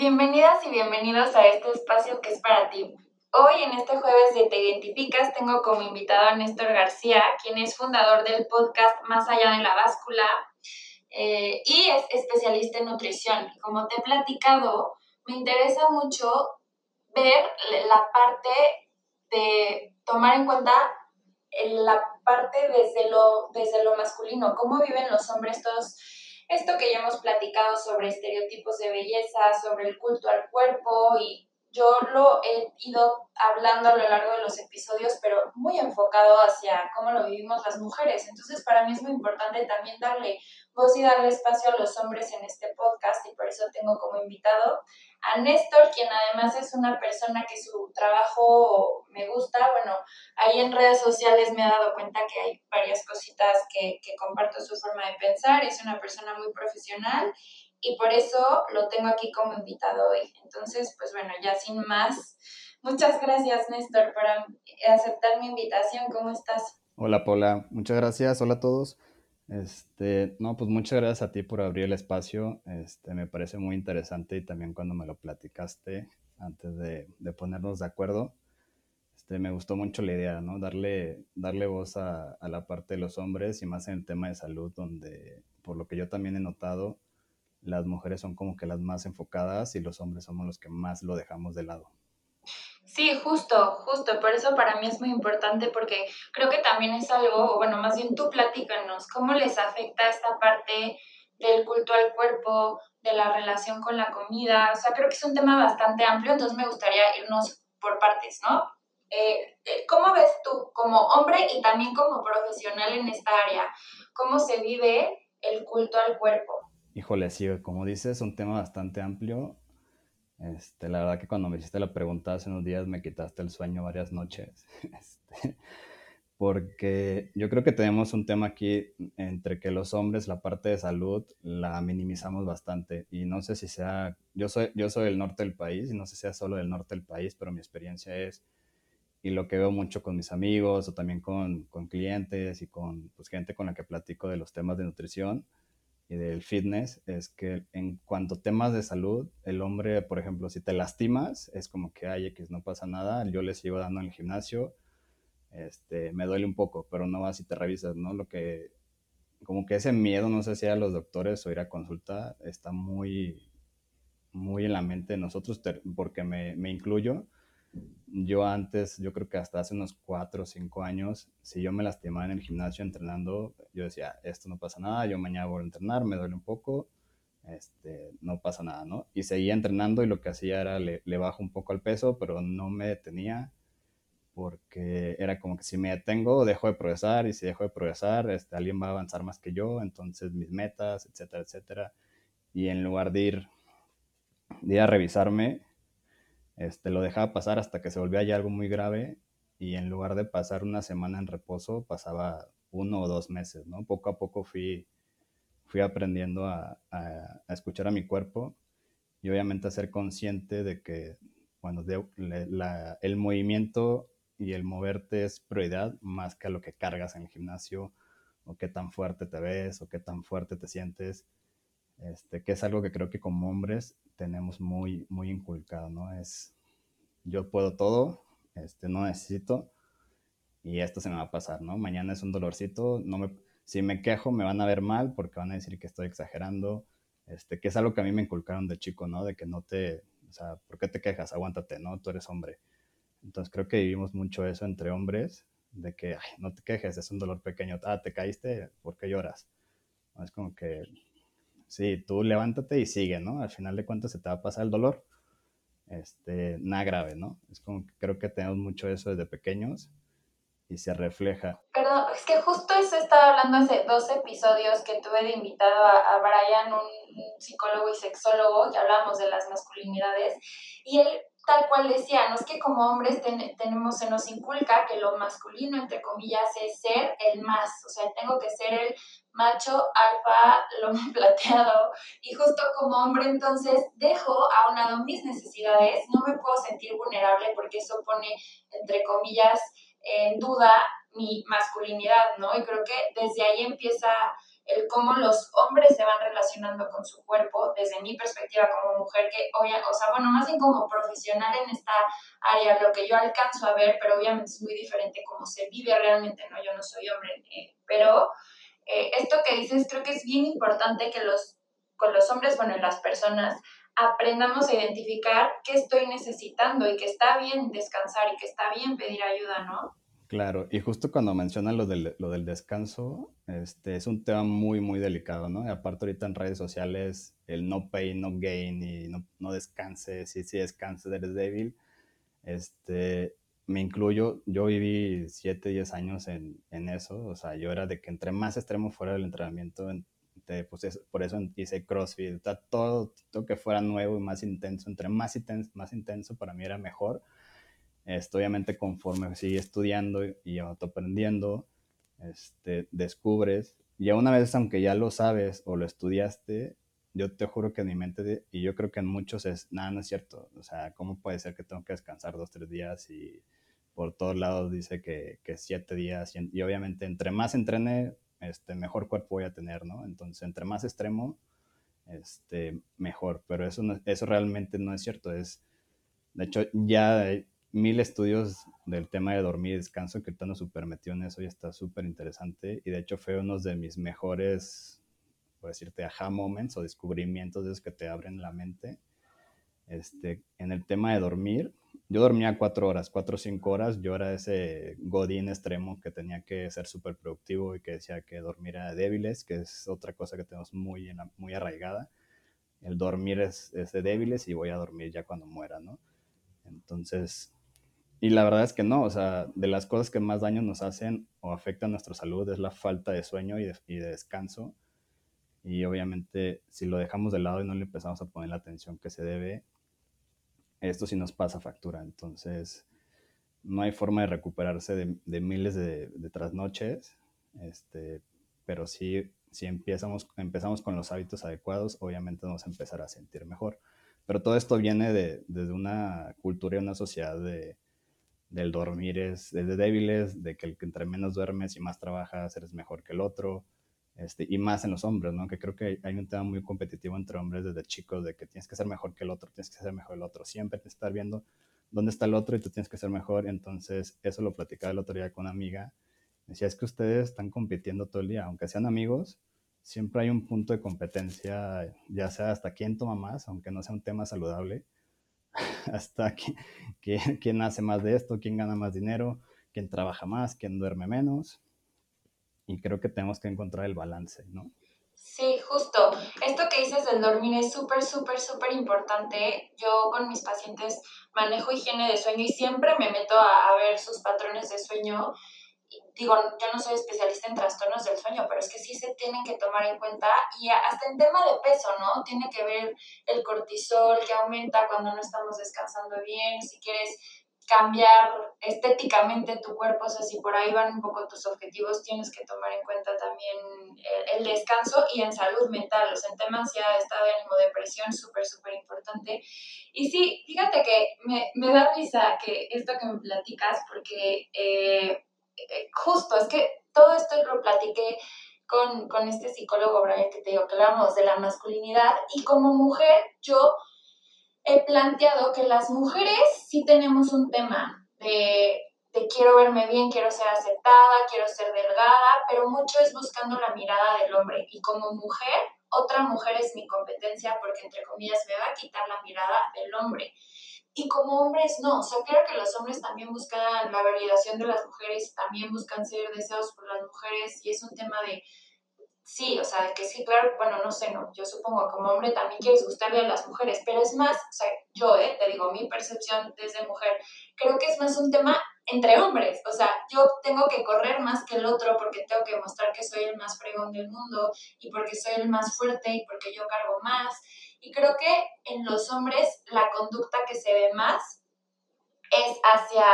Bienvenidas y bienvenidos a este espacio que es para ti. Hoy en este jueves de Te Identificas tengo como invitado a Néstor García, quien es fundador del podcast Más allá de la báscula eh, y es especialista en nutrición. Como te he platicado, me interesa mucho ver la parte de tomar en cuenta la parte desde lo, desde lo masculino, cómo viven los hombres todos esto que ya hemos platicado sobre estereotipos de belleza, sobre el culto al cuerpo y yo lo he ido hablando a lo largo de los episodios, pero muy enfocado hacia cómo lo vivimos las mujeres. Entonces, para mí es muy importante también darle voz y darle espacio a los hombres en este podcast y por eso tengo como invitado a Néstor, quien además es una persona que su trabajo me gusta. Bueno, ahí en redes sociales me he dado cuenta que hay varias cositas que, que comparto su forma de pensar. Es una persona muy profesional y por eso lo tengo aquí como invitado hoy. Entonces, pues bueno, ya sin más, muchas gracias Néstor por aceptar mi invitación. ¿Cómo estás? Hola Paula, muchas gracias. Hola a todos. Este, no, pues muchas gracias a ti por abrir el espacio. Este, me parece muy interesante y también cuando me lo platicaste antes de, de ponernos de acuerdo, este, me gustó mucho la idea, ¿no? Darle, darle voz a, a, la parte de los hombres y más en el tema de salud, donde por lo que yo también he notado, las mujeres son como que las más enfocadas y los hombres somos los que más lo dejamos de lado. Sí, justo, justo. Por eso para mí es muy importante porque creo que también es algo, bueno, más bien tú platícanos, ¿cómo les afecta esta parte del culto al cuerpo, de la relación con la comida? O sea, creo que es un tema bastante amplio, entonces me gustaría irnos por partes, ¿no? Eh, eh, ¿Cómo ves tú como hombre y también como profesional en esta área? ¿Cómo se vive el culto al cuerpo? Híjole, sí, como dices, es un tema bastante amplio. Este, la verdad que cuando me hiciste la pregunta hace unos días me quitaste el sueño varias noches. Este, porque yo creo que tenemos un tema aquí entre que los hombres la parte de salud la minimizamos bastante y no sé si sea, yo soy, yo soy del norte del país y no sé si sea solo del norte del país, pero mi experiencia es, y lo que veo mucho con mis amigos o también con, con clientes y con pues, gente con la que platico de los temas de nutrición, y del fitness es que en cuanto a temas de salud, el hombre, por ejemplo, si te lastimas, es como que, ay, X, no pasa nada, yo le sigo dando en el gimnasio, este, me duele un poco, pero no vas y te revisas, ¿no? Lo que, como que ese miedo, no sé si a los doctores o ir a consulta, está muy, muy en la mente de nosotros, porque me, me incluyo, yo antes, yo creo que hasta hace unos cuatro o cinco años, si yo me lastimaba en el gimnasio entrenando, yo decía, esto no pasa nada, yo mañana voy a entrenar, me duele un poco, este, no pasa nada, ¿no? Y seguía entrenando y lo que hacía era le, le bajo un poco el peso, pero no me detenía porque era como que si me detengo, dejo de progresar y si dejo de progresar, este, alguien va a avanzar más que yo, entonces mis metas, etcétera, etcétera. Y en lugar de ir, de ir a revisarme, este, lo dejaba pasar hasta que se volvía ya algo muy grave y en lugar de pasar una semana en reposo, pasaba uno o dos meses, ¿no? Poco a poco fui, fui aprendiendo a, a, escuchar a mi cuerpo y obviamente a ser consciente de que, bueno, de, el movimiento y el moverte es prioridad más que a lo que cargas en el gimnasio o qué tan fuerte te ves o qué tan fuerte te sientes, este, que es algo que creo que como hombres tenemos muy, muy inculcado, ¿no? Es, yo puedo todo, este, no necesito, y esto se me va a pasar, ¿no? Mañana es un dolorcito, no me, si me quejo me van a ver mal porque van a decir que estoy exagerando, este, que es algo que a mí me inculcaron de chico, ¿no? De que no te, o sea, ¿por qué te quejas? Aguántate, ¿no? Tú eres hombre. Entonces creo que vivimos mucho eso entre hombres, de que, ay, no te quejes, es un dolor pequeño, ah, te caíste, ¿por qué lloras? Es como que Sí, tú levántate y sigue, ¿no? Al final de cuentas se te va a pasar el dolor. Este, nada grave, ¿no? Es como que creo que tenemos mucho eso desde pequeños y se refleja. Perdón, es que justo eso estaba hablando hace dos episodios que tuve de invitado a, Brian, un psicólogo y sexólogo, que hablamos de las masculinidades, y él tal cual decía, no es que como hombres tenemos, se nos inculca que lo masculino, entre comillas, es ser el más, o sea, tengo que ser el macho, alfa, lomo plateado, y justo como hombre entonces dejo a un lado mis necesidades, no me puedo sentir vulnerable porque eso pone, entre comillas, en duda mi masculinidad, ¿no? Y creo que desde ahí empieza el cómo los hombres se van relacionando con su cuerpo, desde mi perspectiva como mujer, que, o sea, bueno, más bien como profesional en esta área, lo que yo alcanzo a ver, pero obviamente es muy diferente cómo se vive realmente, ¿no? Yo no soy hombre, eh, pero eh, esto que dices creo que es bien importante que los, con los hombres, bueno, las personas, aprendamos a identificar qué estoy necesitando y que está bien descansar y que está bien pedir ayuda, ¿no? Claro, y justo cuando mencionan lo del, lo del descanso, este, es un tema muy, muy delicado, ¿no? Aparte ahorita en redes sociales, el no pay, no gain y no, no descanses, y si descanses eres débil, este, me incluyo, yo viví 7, 10 años en, en, eso, o sea, yo era de que entre más extremo fuera del entrenamiento, pues por eso hice CrossFit, todo, todo que fuera nuevo y más intenso, entre más intenso, más intenso para mí era mejor este, obviamente conforme sigues estudiando y aprendiendo, este, descubres, y una vez aunque ya lo sabes o lo estudiaste, yo te juro que en mi mente, y yo creo que en muchos es, nada, no es cierto, o sea, ¿cómo puede ser que tengo que descansar dos, tres días y por todos lados dice que, que siete días, y, obviamente entre más entrene, este, mejor cuerpo voy a tener, ¿no? Entonces, entre más extremo, este, mejor, pero eso, eso realmente no es cierto, es, de hecho, ya mil estudios del tema de dormir y descanso que están súper metido en eso y está súper interesante. Y de hecho fue uno de mis mejores, por decirte, aha moments o descubrimientos de esos que te abren la mente. Este, en el tema de dormir, yo dormía cuatro horas, cuatro o cinco horas. Yo era ese godín extremo que tenía que ser súper productivo y que decía que dormir era débiles, que es otra cosa que tenemos muy, muy arraigada. El dormir es, es de débiles y voy a dormir ya cuando muera, ¿no? Entonces, y la verdad es que no, o sea, de las cosas que más daño nos hacen o afectan nuestra salud es la falta de sueño y de, y de, descanso. Y obviamente si lo dejamos de lado y no le empezamos a poner la atención que se debe, esto sí nos pasa factura. Entonces, no hay forma de recuperarse de, de miles de, de, trasnoches, este, pero sí, si empezamos, empezamos con los hábitos adecuados, obviamente vamos a empezar a sentir mejor. Pero todo esto viene de, desde una cultura y una sociedad de del dormir es, de débiles, de que el que entre menos duermes y más trabajas eres mejor que el otro, este, y más en los hombres, ¿no? Que creo que hay un tema muy competitivo entre hombres desde chicos, de que tienes que ser mejor que el otro, tienes que ser mejor que el otro, siempre que estar viendo dónde está el otro y tú tienes que ser mejor, entonces eso lo platicaba el otro día con una amiga, decía, es que ustedes están compitiendo todo el día, aunque sean amigos, siempre hay un punto de competencia, ya sea hasta quién toma más, aunque no sea un tema saludable, hasta quién hace más de esto, quién gana más dinero, quién trabaja más, quién duerme menos. Y creo que tenemos que encontrar el balance, ¿no? Sí, justo. Esto que dices del dormir es súper, súper, súper importante. Yo con mis pacientes manejo higiene de sueño y siempre me meto a ver sus patrones de sueño digo, yo no soy especialista en trastornos del sueño, pero es que sí se tienen que tomar en cuenta y hasta en tema de peso, ¿no? Tiene que ver el cortisol que aumenta cuando no estamos descansando bien, si quieres cambiar estéticamente tu cuerpo, o sea, si por ahí van un poco tus objetivos, tienes que tomar en cuenta también el, descanso y en salud mental, o sea, en tema ansiedad, estado de ánimo, depresión, súper, súper importante. Y sí, fíjate que me, me, da risa que esto que me platicas, porque eh, eh, justo, es que todo esto lo platiqué con, con este psicólogo, Brian, que te digo que hablamos de la masculinidad, y como mujer yo he planteado que las mujeres sí tenemos un tema de, de quiero verme bien, quiero ser aceptada, quiero ser delgada, pero mucho es buscando la mirada del hombre, y como mujer, otra mujer es mi competencia porque entre comillas me va a quitar la mirada del hombre. Y como hombres, no. O sea, creo que los hombres también buscan la validación de las mujeres, también buscan ser deseados por las mujeres, y es un tema de, sí, o sea, que sí, claro, bueno, no sé, no, yo supongo como hombre también quieres gustarle a las mujeres, pero es más, o sea, yo, eh, te digo, mi percepción desde mujer, creo que es más un tema entre hombres. O sea, yo tengo que correr más que el otro porque tengo que mostrar que soy el más fregón del mundo y porque soy el más fuerte y porque yo cargo más. Y creo que en los hombres la conducta que se ve más es hacia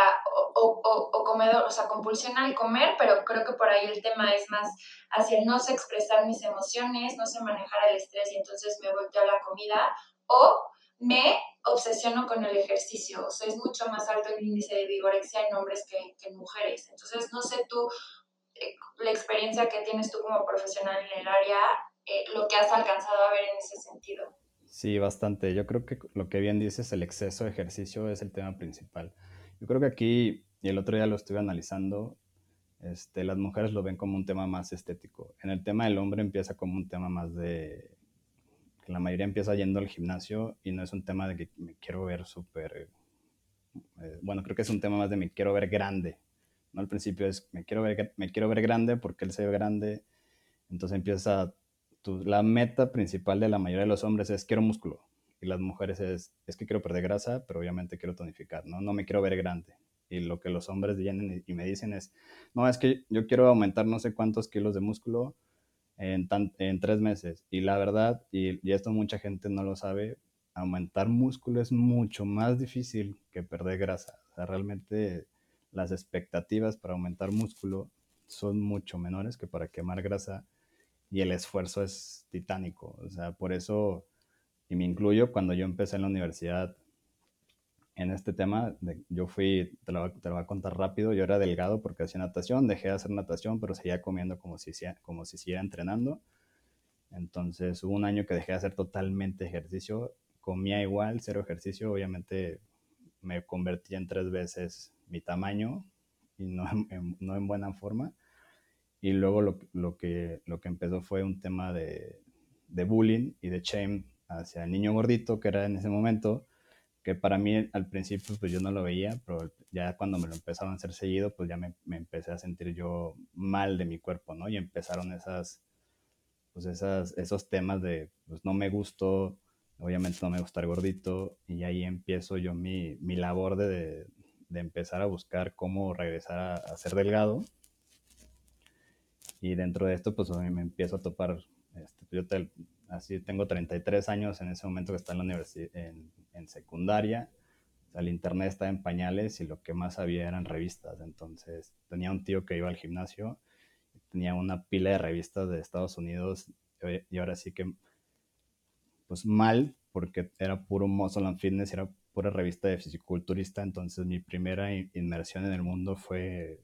o, o, comedor, o sea, compulsión al comer, pero creo que por ahí el tema es más hacia no sé expresar mis emociones, no sé manejar el estrés y entonces me volteo a la comida, o me obsesiono con el ejercicio, o sea, es mucho más alto el índice de vigorexia en hombres que, en mujeres. Entonces, no sé tú, eh, la experiencia que tienes tú como profesional en el área, eh, lo que has alcanzado a ver en ese sentido. Sí, bastante. Yo creo que lo que bien dices, el exceso de ejercicio es el tema principal. Yo creo que aquí, y el otro día lo estuve analizando, este, las mujeres lo ven como un tema más estético. En el tema del hombre empieza como un tema más de la mayoría empieza yendo al gimnasio y no es un tema de que me quiero ver súper, eh, bueno, creo que es un tema más de me quiero ver grande, ¿no? Al principio es me quiero ver, me quiero ver grande porque él se ve grande, entonces empieza, la meta principal de la mayoría de los hombres es quiero músculo y las mujeres es, es que quiero perder grasa, pero obviamente quiero tonificar, ¿no? No me quiero ver grande. Y lo que los hombres vienen y me dicen es, no, es que yo quiero aumentar no sé cuántos kilos de músculo, en, en tres meses. Y la verdad, y, y, esto mucha gente no lo sabe, aumentar músculo es mucho más difícil que perder grasa. Realmente las expectativas para aumentar músculo son mucho menores que para quemar grasa y el esfuerzo es titánico. O sea, por eso, y me incluyo, cuando yo empecé en la universidad en este tema, yo fui, te lo, te lo, voy a contar rápido, yo era delgado porque hacía natación, dejé de hacer natación, pero seguía comiendo como si, como si siguiera entrenando. Entonces hubo un año que dejé de hacer totalmente ejercicio, comía igual, cero ejercicio, obviamente me convertí en tres veces mi tamaño y no en, no en buena forma. Y luego lo, que, lo que empezó fue un tema de, de bullying y de shame hacia el niño gordito que era en ese momento que para mí al principio pues yo no lo veía, pero ya cuando me lo empezaron a hacer seguido, pues ya me, me, empecé a sentir yo mal de mi cuerpo, ¿no? Y empezaron esas, pues esas, esos temas de, pues no me gustó, obviamente no me gusta estar gordito, y ahí empiezo yo mi, mi labor de, de, empezar a buscar cómo regresar a, ser delgado. Y dentro de esto, pues me empiezo a topar, este, yo te, así tengo 33 años en ese momento que está en la universidad, en, en secundaria, el internet estaba en pañales y lo que más había eran revistas. Entonces tenía un tío que iba al gimnasio, tenía una pila de revistas de Estados Unidos eh, y ahora sí que, pues mal, porque era puro muscle and fitness, era pura revista de fisiculturista. Entonces mi primera inmersión en el mundo fue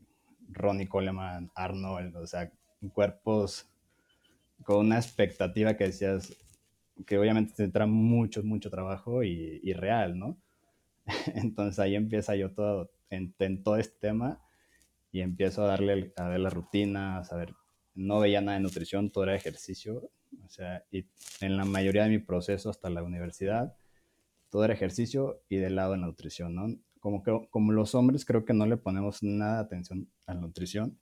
Ronnie Coleman, Arnold, o sea, cuerpos con una expectativa que decías, que obviamente tendrá mucho, mucho trabajo y, real, ¿no? Entonces ahí empieza yo todo, en, todo este tema y empiezo a darle a ver la rutina, a saber, no veía nada de nutrición, todo era ejercicio, o sea, y en la mayoría de mi proceso hasta la universidad, todo era ejercicio y del lado de la nutrición, ¿no? Como, que, como los hombres creo que no le ponemos nada de atención a la nutrición,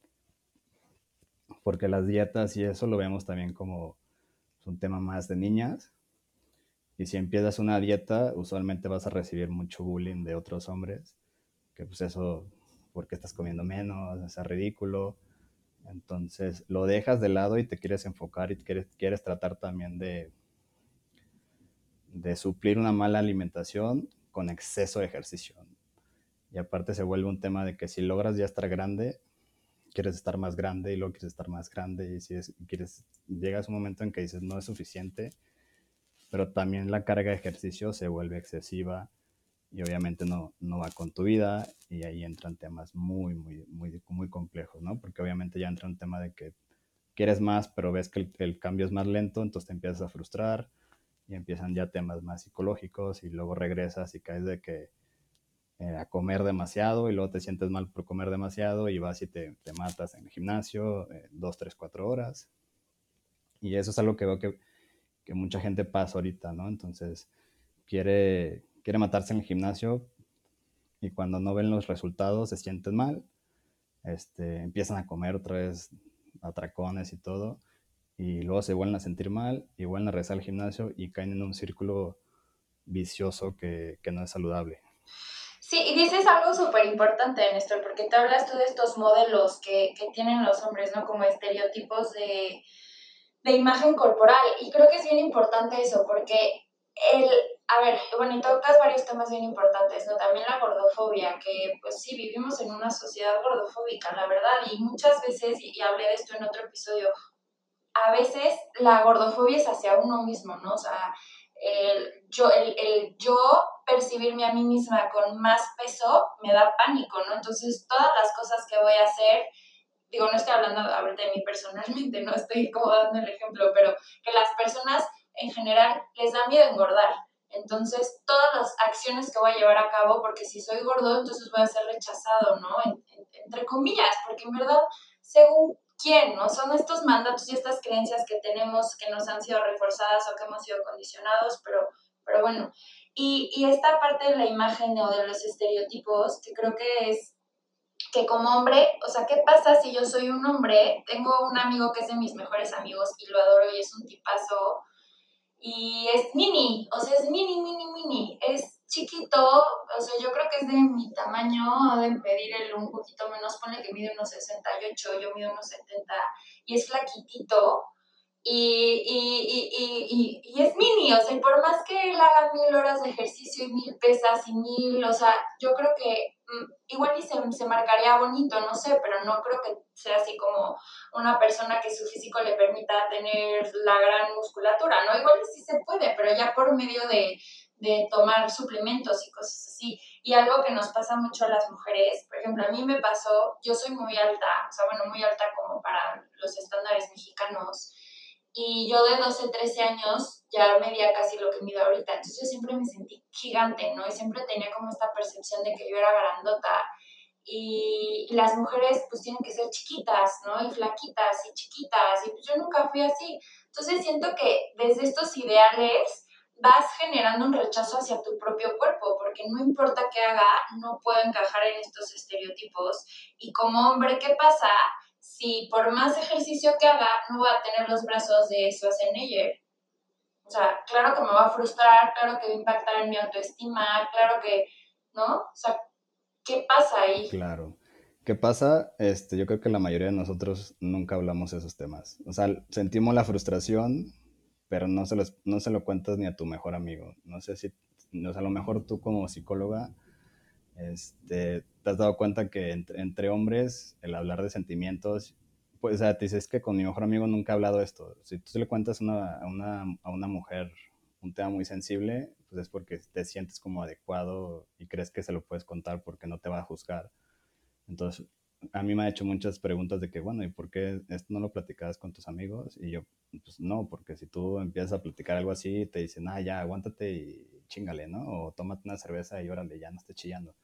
porque las dietas y eso lo vemos también como un tema más de niñas. Y si empiezas una dieta, usualmente vas a recibir mucho bullying de otros hombres, que pues eso, porque estás comiendo menos, es ridículo. Entonces lo dejas de lado y te quieres enfocar y quieres, quieres tratar también de, de suplir una mala alimentación con exceso de ejercicio. Y aparte se vuelve un tema de que si logras ya estar grande, quieres estar más grande y luego quieres estar más grande y si es, quieres, llegas un momento en que dices no es suficiente, pero también la carga de ejercicio se vuelve excesiva y obviamente no, no va con tu vida y ahí entran temas muy, muy, muy, muy complejos, ¿no? Porque obviamente ya entra un tema de que quieres más, pero ves que el, el cambio es más lento, entonces te empiezas a frustrar y empiezan ya temas más psicológicos y luego regresas y caes de que eh, a comer demasiado y luego te sientes mal por comer demasiado y vas y te, te matas en el gimnasio eh, dos, tres, cuatro horas. Y eso es algo que veo que, que, mucha gente pasa ahorita, ¿no? Entonces, quiere, quiere matarse en el gimnasio y cuando no ven los resultados se sienten mal, este, empiezan a comer otra vez atracones y todo, y luego se vuelven a sentir mal y vuelven a regresar al gimnasio y caen en un círculo vicioso que, que no es saludable. Sí, y dices algo súper importante, Néstor, porque te hablas tú de estos modelos que, que tienen los hombres, ¿no? Como estereotipos de, de imagen corporal. Y creo que es bien importante eso, porque el, a ver, bueno, y tocas varios temas bien importantes, ¿no? También la gordofobia, que pues sí, vivimos en una sociedad gordofóbica, la verdad, y muchas veces, y hablé de esto en otro episodio, a veces la gordofobia es hacia uno mismo, ¿no? O sea, el yo, el, el yo percibirme a mí misma con más peso me da pánico, ¿no? Entonces, todas las cosas que voy a hacer digo, no estoy hablando ahorita de mí personalmente, no estoy como dando el ejemplo, pero que las personas en general les da miedo engordar. Entonces, todas las acciones que voy a llevar a cabo, porque si soy gordo, entonces voy a ser rechazado, ¿no? entre comillas, porque en verdad, según quién, ¿no? Son estos mandatos y estas creencias que tenemos que nos han sido reforzadas o que hemos sido condicionados, pero, pero bueno. Y, y esta parte de la imagen o de los estereotipos, que creo que es que como hombre, o sea, ¿qué pasa si yo soy un hombre? Tengo un amigo que es de mis mejores amigos y lo adoro y es un tipazo. Y es mini, o sea, es mini, mini, mini. Es chiquito, o sea, yo creo que es de mi tamaño, de pedir el un poquito menos, pone que mide unos 68, yo mido unos 70, y es flaquitito, y, y, y, y, es mini, o sea, y por más que él haga mil horas de ejercicio y mil pesas y mil, o sea, yo creo que igual y se, se, marcaría bonito, no sé, pero no creo que sea así como una persona que su físico le permita tener la gran musculatura, ¿no? Igual sí se puede, pero ya por medio de, de tomar suplementos y cosas así. Y algo que nos pasa mucho a las mujeres, por ejemplo, a mí me pasó, yo soy muy alta, o sea, bueno, muy alta como para los estándares mexicanos, y yo de 12, 13 años ya medía casi lo que mido ahorita. Entonces yo siempre me sentí gigante, ¿no? Y siempre tenía como esta percepción de que yo era grandota. Y, las mujeres pues tienen que ser chiquitas, ¿no? Y flaquitas y chiquitas. Y pues yo nunca fui así. Entonces siento que desde estos ideales vas generando un rechazo hacia tu propio cuerpo, porque no importa qué haga, no puedo encajar en estos estereotipos. Y como hombre, ¿qué pasa? Si por más ejercicio que haga, no voy a tener los brazos de Schwarzenegger. O sea, claro que me va a frustrar, claro que va a impactar en mi autoestima, claro que, ¿no? O sea, ¿qué pasa ahí? Claro. ¿Qué pasa? Este, yo creo que la mayoría de nosotros nunca hablamos de esos temas. O sea, sentimos la frustración, pero no se, no se lo cuentas ni a tu mejor amigo. No sé si, o sea, a lo mejor tú como psicóloga este, te has dado cuenta que entre, hombres el hablar de sentimientos, pues, o sea, te dices que con mi mejor amigo nunca he hablado esto. Si tú le cuentas una, a, una, a una mujer un tema muy sensible, pues es porque te sientes como adecuado y crees que se lo puedes contar porque no te va a juzgar. Entonces, a mí me ha hecho muchas preguntas de que, bueno, ¿y por qué esto no lo platicabas con tus amigos? Y yo, pues no, porque si tú empiezas a platicar algo así, te dicen, ah, ya, aguántate y chingale, ¿no? O tómate una cerveza y órale, ya no esté chillando.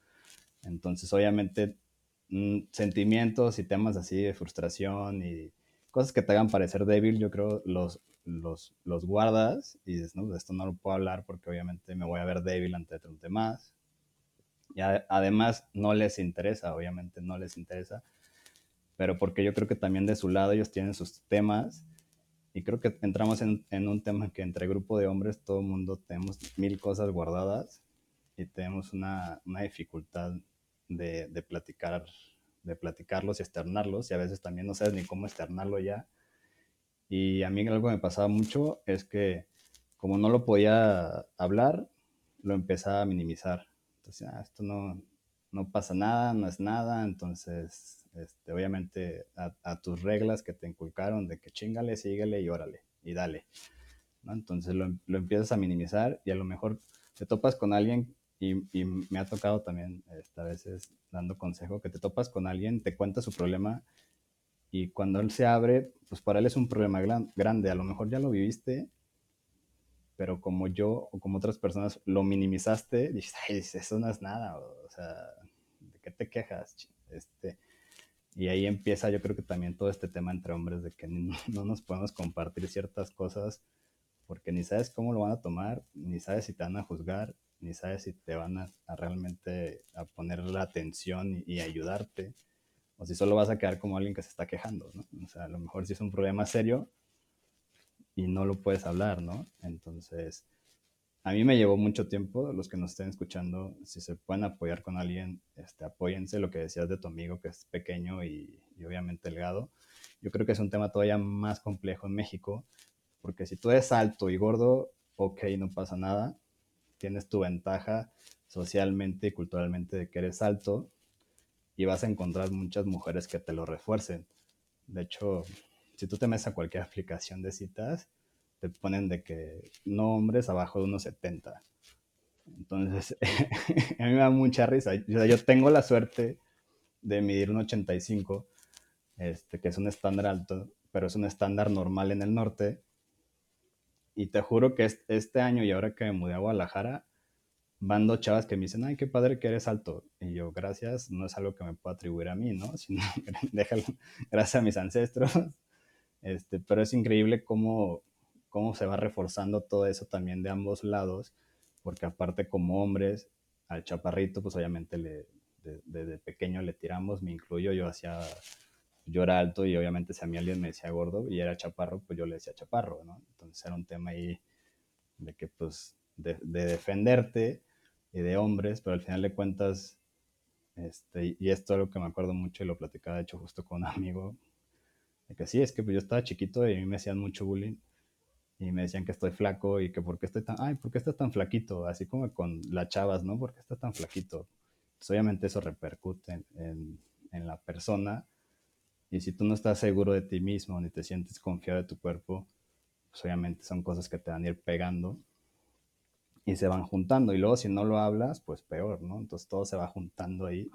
Entonces, obviamente, mm, sentimientos y temas así de frustración y cosas que te hagan parecer débil, yo creo los, los, los guardas y dices, no, de esto no lo puedo hablar porque obviamente me voy a ver débil ante otros demás. Y además no les interesa, obviamente no les interesa, pero porque yo creo que también de su lado ellos tienen sus temas y creo que entramos en, en un tema que entre grupo de hombres todo el mundo tenemos mil cosas guardadas y tenemos una, una dificultad de, de, platicar, de platicarlos y externarlos, y a veces también no sabes ni cómo externarlo ya. Y a mí algo me pasaba mucho es que como no lo podía hablar, lo empezaba a minimizar. Entonces, ah, esto no, no pasa nada, no es nada, entonces, este, obviamente, a, a, tus reglas que te inculcaron de que chingale, síguele y órale, y dale. ¿no? Entonces lo, lo, empiezas a minimizar y a lo mejor te topas con alguien y, y, me ha tocado también este, a veces dando consejo que te topas con alguien, te cuenta su problema y cuando él se abre, pues para él es un problema grande. A lo mejor ya lo viviste, pero como yo o como otras personas lo minimizaste, dices, ay, eso no es nada, o sea, ¿de qué te quejas? Este, y ahí empieza yo creo que también todo este tema entre hombres de que no, no nos podemos compartir ciertas cosas porque ni sabes cómo lo van a tomar, ni sabes si te van a juzgar, ni sabes si te van a, realmente a poner la atención y, ayudarte, o si solo vas a quedar como alguien que se está quejando, ¿no? O sea, a lo mejor si es un problema serio y no lo puedes hablar, ¿no? Entonces, a mí me llevó mucho tiempo, los que nos estén escuchando, si se pueden apoyar con alguien, este, apóyense, lo que decías de tu amigo que es pequeño y, y obviamente delgado. Yo creo que es un tema todavía más complejo en México, porque si tú eres alto y gordo, ok, no pasa nada, tienes tu ventaja socialmente y culturalmente de que eres alto y vas a encontrar muchas mujeres que te lo refuercen. De hecho, si tú te metes a cualquier aplicación de citas, te ponen de que no hombres abajo de unos 70. Entonces, a mí me da mucha risa. Yo, yo tengo la suerte de medir un 85, este, que es un estándar alto, pero es un estándar normal en el norte. Y te juro que este año y ahora que me mudé a Guadalajara, van dos chavas que me dicen, ay, qué padre que eres alto. Y yo, gracias, no es algo que me pueda atribuir a mí, ¿no? Sino, déjalo, gracias a mis ancestros. Este, pero es increíble cómo, cómo se va reforzando todo eso también de ambos lados, porque aparte como hombres, al chaparrito, pues obviamente desde pequeño le tiramos, me incluyo, yo hacía, yo era alto y obviamente si a mí alguien me decía gordo y era chaparro, pues yo le decía chaparro, ¿no? Entonces era un tema ahí de que pues de, de defenderte y de hombres, pero al final de cuentas, este, y esto es algo que me acuerdo mucho y lo platicaba de hecho justo con un amigo, de que sí, es que pues yo estaba chiquito y a mí me hacían mucho bullying y me decían que estoy flaco y que por qué estoy tan, ay, ¿por qué estás tan flaquito? Así como con las chavas, ¿no? ¿Por qué estás tan flaquito? Pues obviamente eso repercute en, en, la persona y si tú no estás seguro de ti mismo ni te sientes confiado de tu cuerpo, pues obviamente son cosas que te van a ir pegando y se van juntando. Y luego si no lo hablas, pues peor, ¿no? Entonces todo se va juntando ahí.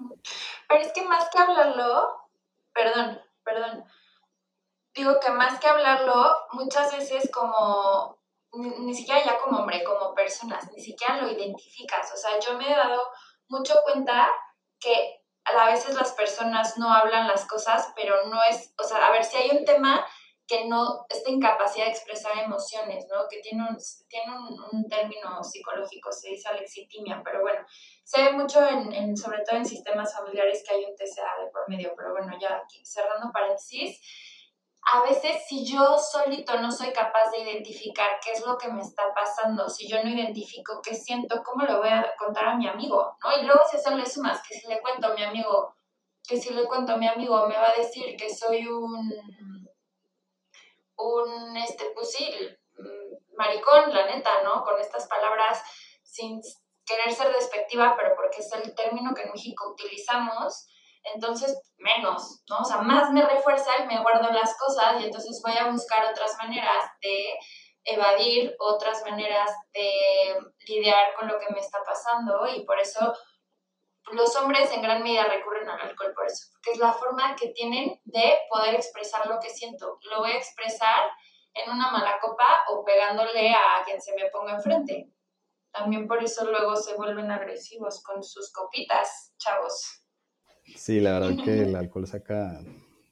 Pero es que más que hablarlo, perdón, perdón, digo que más que hablarlo, muchas veces como, ni, ni, siquiera ya como hombre, como personas, ni siquiera lo identificas. O sea, yo me he dado mucho cuenta que a veces las personas no hablan las cosas, pero no es, o sea, a ver, si hay un tema que no, esta incapacidad de expresar emociones, ¿no? Que tiene un, tiene un, término psicológico, se dice alexitimia, pero bueno, se ve mucho en, en, sobre todo en sistemas familiares que hay un TCA de por medio, pero bueno, ya aquí, cerrando paréntesis, a veces si yo solito no soy capaz de identificar qué es lo que me está pasando, si yo no identifico qué siento, ¿cómo le voy a contar a mi amigo? ¿no? Y luego si eso le sumas, que si le cuento a mi amigo, que si le cuento a mi amigo me va a decir que soy un, un, este, sí, maricón, la neta, ¿no? Con estas palabras sin querer ser despectiva, pero porque es el término que en México utilizamos, entonces menos, ¿no? O sea, más me refuerza y me guardo las cosas y entonces voy a buscar otras maneras de evadir, otras maneras de lidiar con lo que me está pasando y por eso los hombres en gran medida recurren al alcohol por eso, porque es la forma que tienen de poder expresar lo que siento. Lo voy a expresar en una mala copa o pegándole a quien se me ponga enfrente. También por eso luego se vuelven agresivos con sus copitas, chavos. Sí, la verdad que el alcohol saca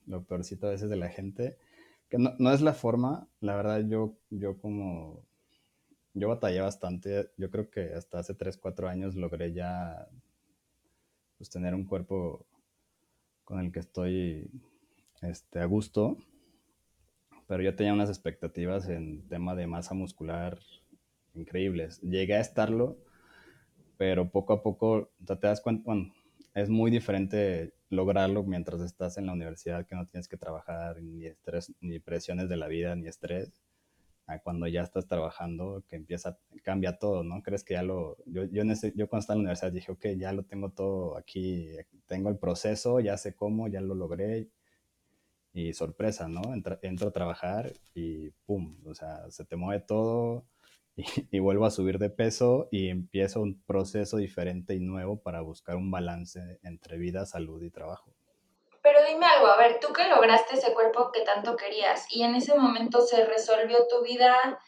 lo peorcito a veces de la gente. Que no, no, es la forma, la verdad yo, yo como, yo batallé bastante, yo creo que hasta hace 3, 4 años logré ya pues, tener un cuerpo con el que estoy este, a gusto, pero yo tenía unas expectativas en tema de masa muscular increíbles. Llegué a estarlo, pero poco a poco te das cuenta, bueno, es muy diferente lograrlo mientras estás en la universidad, que no tienes que trabajar ni estrés, ni presiones de la vida, ni estrés, a cuando ya estás trabajando, que empieza, cambia todo, ¿no? Crees que ya lo, yo, yo, en cuando estaba en la universidad dije, ok, ya lo tengo todo aquí, tengo el proceso, ya sé cómo, ya lo logré, y sorpresa, ¿no? Entro, entro a trabajar y pum, o sea, se te mueve todo, y, vuelvo a subir de peso y empiezo un proceso diferente y nuevo para buscar un balance entre vida, salud y trabajo. Pero dime algo, a ver, tú que lograste ese cuerpo que tanto querías y en ese momento se resolvió tu vida,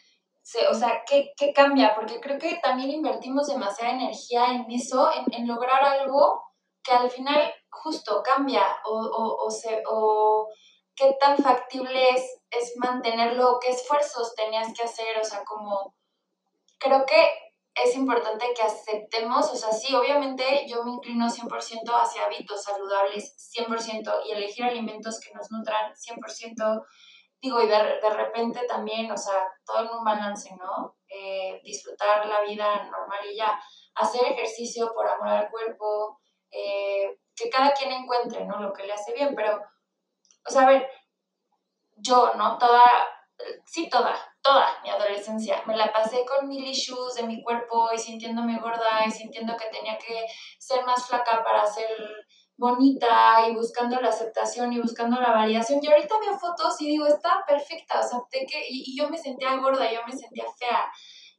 o sea, ¿qué, ¿qué, cambia? Porque creo que también invertimos demasiada energía en eso, en, en lograr algo que al final justo cambia o, o, o, se, o qué tan factible es, es mantenerlo, qué esfuerzos tenías que hacer, o sea, como creo que es importante que aceptemos, o sea, sí, obviamente yo me inclino 100% hacia hábitos saludables, 100%, y elegir alimentos que nos nutran 100%. digo, y de, de repente también, o sea, todo en un balance, ¿no? Eh, disfrutar la vida normal y ya, hacer ejercicio por amor al cuerpo, eh, que cada quien encuentre, ¿no? Lo que le hace bien, pero, o sea, a ver, yo, ¿no? Toda, sí, toda, toda mi adolescencia, me la pasé con mil issues de mi cuerpo y sintiéndome gorda y sintiendo que tenía que ser más flaca para ser bonita y buscando la aceptación y buscando la validación. Y ahorita veo fotos y digo, está perfecta, o sea, que, y, y yo me sentía gorda, yo me sentía fea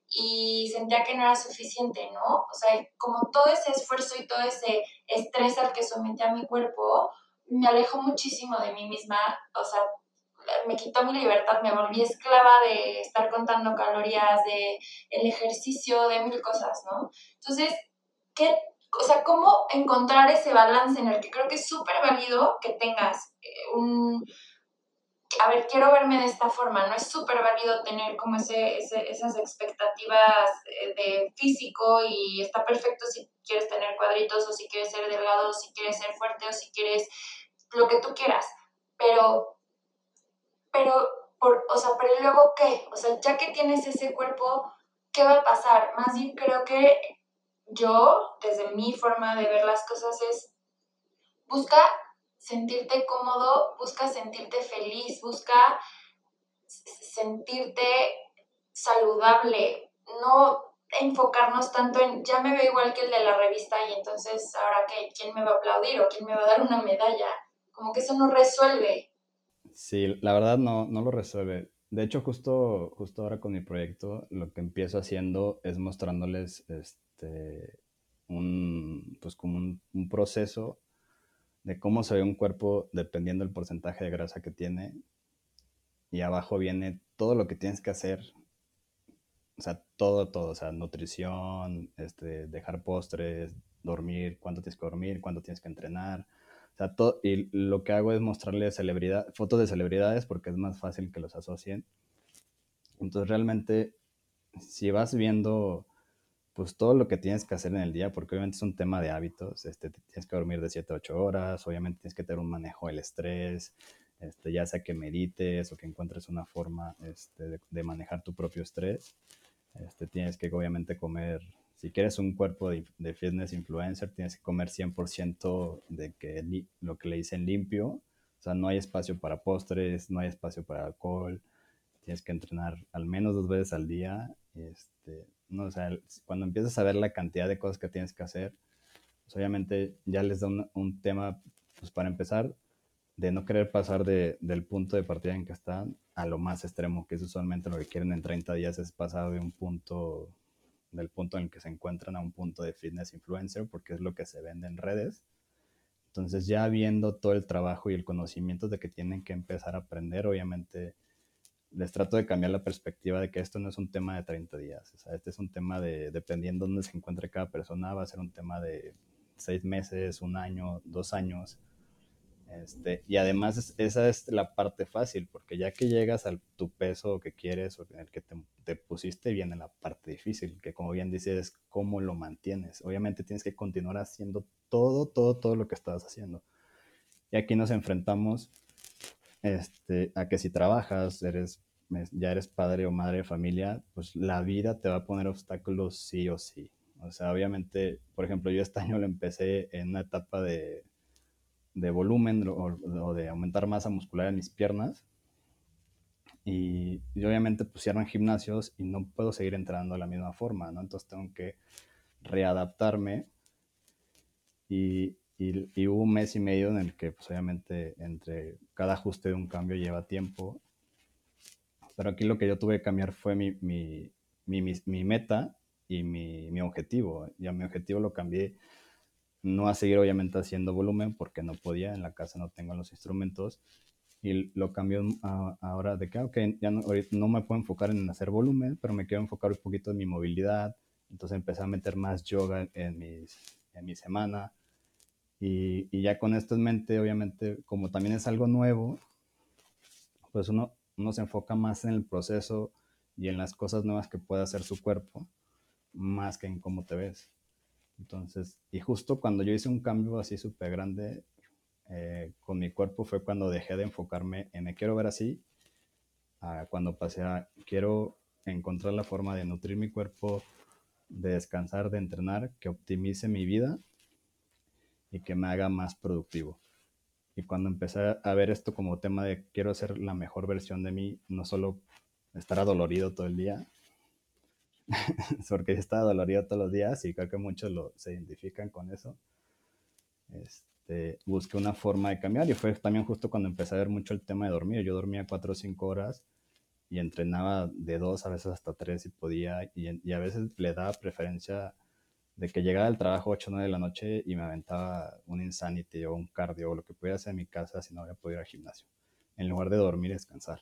y sentía que no era suficiente, ¿no? O sea, como todo ese esfuerzo y todo ese estrés al que sometía mi cuerpo, me alejó muchísimo de mí misma, o sea, me quitó mi libertad, me volví esclava de estar contando calorías, de el ejercicio, de mil cosas, ¿no? Entonces, ¿qué, o sea, cómo encontrar ese balance en el que creo que es súper válido que tengas eh, un, a ver, quiero verme de esta forma, ¿no? Es súper válido tener como ese, esas expectativas eh, de físico y está perfecto si quieres tener cuadritos o si quieres ser delgado o si quieres ser fuerte o si quieres lo que tú quieras, pero, pero, por, o sea, pero luego qué, o sea, ya que tienes ese cuerpo, ¿qué va a pasar? Más bien creo que yo, desde mi forma de ver las cosas, es busca sentirte cómodo, busca sentirte feliz, busca sentirte saludable, no enfocarnos tanto en ya me veo igual que el de la revista y entonces ahora que quién me va a aplaudir o quién me va a dar una medalla, como que eso no resuelve. Sí, la verdad no, no lo resuelve. De hecho, justo, justo ahora con mi proyecto, lo que empiezo haciendo es mostrándoles este, un, pues como un, proceso de cómo se ve un cuerpo dependiendo del porcentaje de grasa que tiene. Y abajo viene todo lo que tienes que hacer. O sea, todo, todo. O sea, nutrición, este, dejar postres, dormir, cuánto tienes que dormir, cuánto tienes que entrenar. Sea, todo, y lo que hago es mostrarles celebridad, fotos de celebridades porque es más fácil que los asocien. Entonces, realmente, si vas viendo pues todo lo que tienes que hacer en el día, porque obviamente es un tema de hábitos, este, tienes que dormir de 7 a 8 horas, obviamente tienes que tener un manejo del estrés, este, ya sea que medites o que encuentres una forma este, de, manejar tu propio estrés, este, tienes que obviamente comer, si quieres un cuerpo de, fitness influencer, tienes que comer 100% de que lo que le dicen limpio, o sea, no hay espacio para postres, no hay espacio para alcohol, tienes que entrenar al menos dos veces al día, este, ¿no? O sea, cuando empiezas a ver la cantidad de cosas que tienes que hacer, pues obviamente ya les da un, tema, pues para empezar, de no querer pasar de, del punto de partida en que están a lo más extremo, que es usualmente lo que quieren en 30 días, es pasar de un punto, del punto en el que se encuentran a un punto de fitness influencer, porque es lo que se vende en redes. Entonces ya viendo todo el trabajo y el conocimiento de que tienen que empezar a aprender, obviamente les trato de cambiar la perspectiva de que esto no es un tema de 30 días. Este es un tema de, dependiendo dónde se encuentre cada persona, va a ser un tema de seis meses, un año, dos años. Este, y además esa es la parte fácil, porque ya que llegas a tu peso que quieres o en el que te, te, pusiste, viene la parte difícil, que como bien dices, es cómo lo mantienes. Obviamente tienes que continuar haciendo todo, todo, todo lo que estás haciendo. Y aquí nos enfrentamos este, a que si trabajas, eres, ya eres padre o madre de familia, pues la vida te va a poner obstáculos sí o sí. O sea, obviamente, por ejemplo, yo este año lo empecé en una etapa de, de volumen o, de aumentar masa muscular en mis piernas. Y, obviamente pusieron gimnasios y no puedo seguir entrenando de la misma forma, ¿no? Entonces tengo que readaptarme y, y, hubo un mes y medio en el que, pues obviamente, entre cada ajuste de un cambio lleva tiempo. Pero aquí lo que yo tuve que cambiar fue mi, mi, mi meta y mi, objetivo. Ya mi objetivo lo cambié no a seguir obviamente haciendo volumen porque no podía, en la casa no tengo los instrumentos. Y lo cambió ahora de que, ok, ya no, me puedo enfocar en hacer volumen, pero me quiero enfocar un poquito en mi movilidad. Entonces empecé a meter más yoga en, mis, en mi semana y, ya con esto en mente, obviamente, como también es algo nuevo, pues uno, uno se enfoca más en el proceso y en las cosas nuevas que puede hacer su cuerpo, más que en cómo te ves. Entonces, y justo cuando yo hice un cambio así súper grande eh, con mi cuerpo fue cuando dejé de enfocarme en me quiero ver así a cuando pasé a quiero encontrar la forma de nutrir mi cuerpo, de descansar, de entrenar, que optimice mi vida y que me haga más productivo. Y cuando empecé a ver esto como tema de quiero ser la mejor versión de mí, no solo estar adolorido todo el día, porque yo estaba dolorido todos los días y creo que muchos lo, se identifican con eso. Este, busqué una forma de cambiar y fue también justo cuando empecé a ver mucho el tema de dormir. Yo dormía 4 o 5 horas y entrenaba de 2 a veces hasta 3 si podía y, a veces le daba preferencia de que llegaba del trabajo 8 o 9 de la noche y me aventaba un insanity o un cardio o lo que pudiera hacer en mi casa si no había podido ir al gimnasio, en lugar de dormir y descansar.